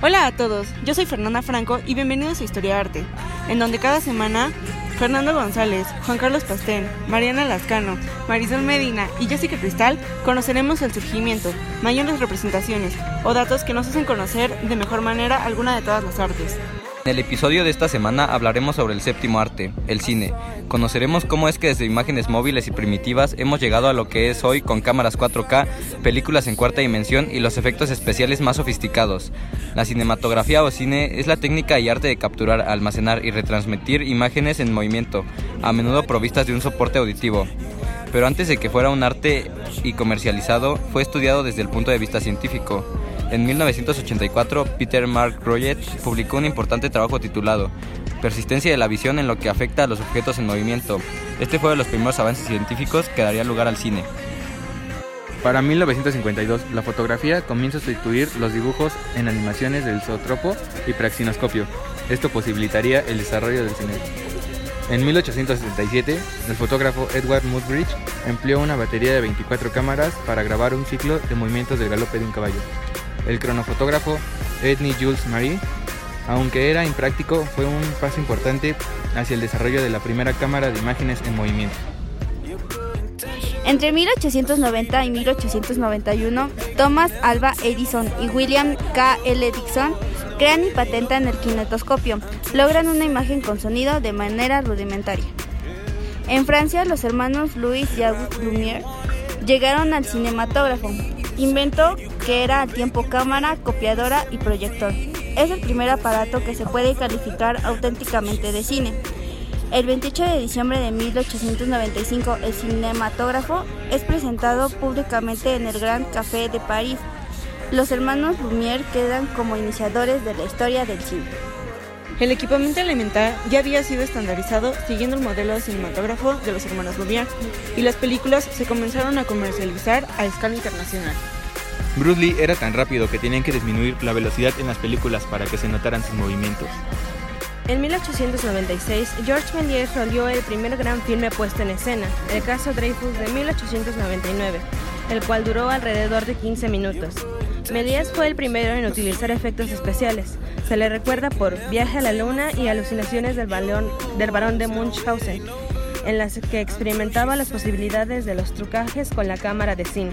Hola a todos, yo soy Fernanda Franco y bienvenidos a Historia Arte, en donde cada semana Fernando González, Juan Carlos Pastén, Mariana Lascano, Marisol Medina y Jessica Cristal conoceremos el surgimiento, mayores representaciones o datos que nos hacen conocer de mejor manera alguna de todas las artes. En el episodio de esta semana hablaremos sobre el séptimo arte, el cine. Conoceremos cómo es que desde imágenes móviles y primitivas hemos llegado a lo que es hoy con cámaras 4K, películas en cuarta dimensión y los efectos especiales más sofisticados. La cinematografía o cine es la técnica y arte de capturar, almacenar y retransmitir imágenes en movimiento, a menudo provistas de un soporte auditivo. Pero antes de que fuera un arte y comercializado, fue estudiado desde el punto de vista científico. En 1984, Peter Mark Roget publicó un importante trabajo titulado Persistencia de la visión en lo que afecta a los objetos en movimiento. Este fue de los primeros avances científicos que daría lugar al cine. Para 1952, la fotografía comienza a sustituir los dibujos en animaciones del zootropo y praxinoscopio. Esto posibilitaría el desarrollo del cine. En 1877, el fotógrafo Edward Muybridge empleó una batería de 24 cámaras para grabar un ciclo de movimientos del galope de un caballo. El cronofotógrafo Edney Jules Marie, aunque era impráctico, fue un paso importante hacia el desarrollo de la primera cámara de imágenes en movimiento. Entre 1890 y 1891, Thomas Alva Edison y William K. L. Dixon crean y patentan el kinetoscopio. Logran una imagen con sonido de manera rudimentaria. En Francia, los hermanos Louis y Auguste Lumière llegaron al cinematógrafo, invento que era al tiempo cámara, copiadora y proyector. Es el primer aparato que se puede calificar auténticamente de cine. El 28 de diciembre de 1895, el cinematógrafo es presentado públicamente en el Grand Café de París. Los hermanos Lumière quedan como iniciadores de la historia del cine. El equipamiento elemental ya había sido estandarizado siguiendo el modelo de cinematógrafo de los hermanos Lumière y las películas se comenzaron a comercializar a escala internacional. Bruce Lee era tan rápido que tenían que disminuir la velocidad en las películas para que se notaran sus movimientos. En 1896, George Méliès rodeó el primer gran filme puesto en escena, El caso Dreyfus de 1899, el cual duró alrededor de 15 minutos. Méliès fue el primero en utilizar efectos especiales. Se le recuerda por Viaje a la Luna y Alucinaciones del, balón, del Barón de Munchausen, en las que experimentaba las posibilidades de los trucajes con la cámara de cine.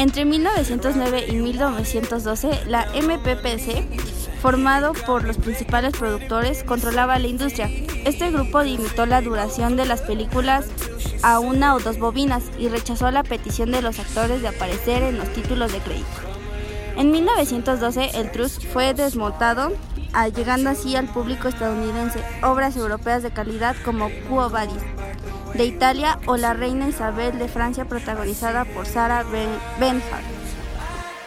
Entre 1909 y 1912, la MPPC, formado por los principales productores, controlaba la industria. Este grupo limitó la duración de las películas a una o dos bobinas y rechazó la petición de los actores de aparecer en los títulos de crédito. En 1912, el Trust fue desmontado, llegando así al público estadounidense obras europeas de calidad como Quo Vadis, de Italia o La Reina Isabel de Francia protagonizada por Sarah Bernhardt.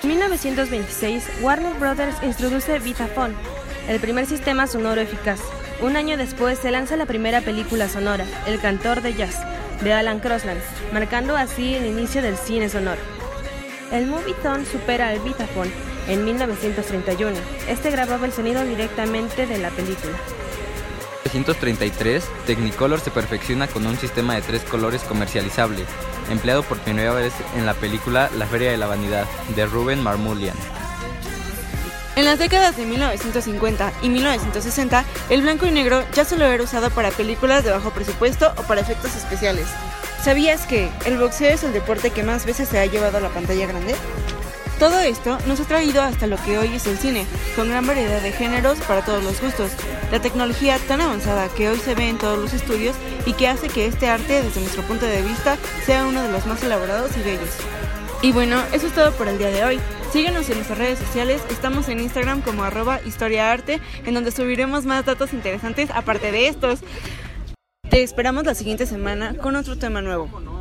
En 1926, Warner Brothers introduce Vitaphone, el primer sistema sonoro eficaz. Un año después se lanza la primera película sonora, El cantor de jazz, de Alan Crosland, marcando así el inicio del cine sonoro. El Moviethon supera al Vitaphone en 1931. Este grababa el sonido directamente de la película. 1933, Technicolor se perfecciona con un sistema de tres colores comercializable, empleado por primera vez en la película La Feria de la Vanidad, de Ruben Marmulian. En las décadas de 1950 y 1960, el blanco y negro ya solo era usado para películas de bajo presupuesto o para efectos especiales. ¿Sabías que el boxeo es el deporte que más veces se ha llevado a la pantalla grande? Todo esto nos ha traído hasta lo que hoy es el cine, con gran variedad de géneros para todos los gustos, la tecnología tan avanzada que hoy se ve en todos los estudios y que hace que este arte, desde nuestro punto de vista, sea uno de los más elaborados y bellos. Y bueno, eso es todo por el día de hoy. Síguenos en nuestras redes sociales, estamos en Instagram como arroba historiaarte, en donde subiremos más datos interesantes aparte de estos. Te esperamos la siguiente semana con otro tema nuevo.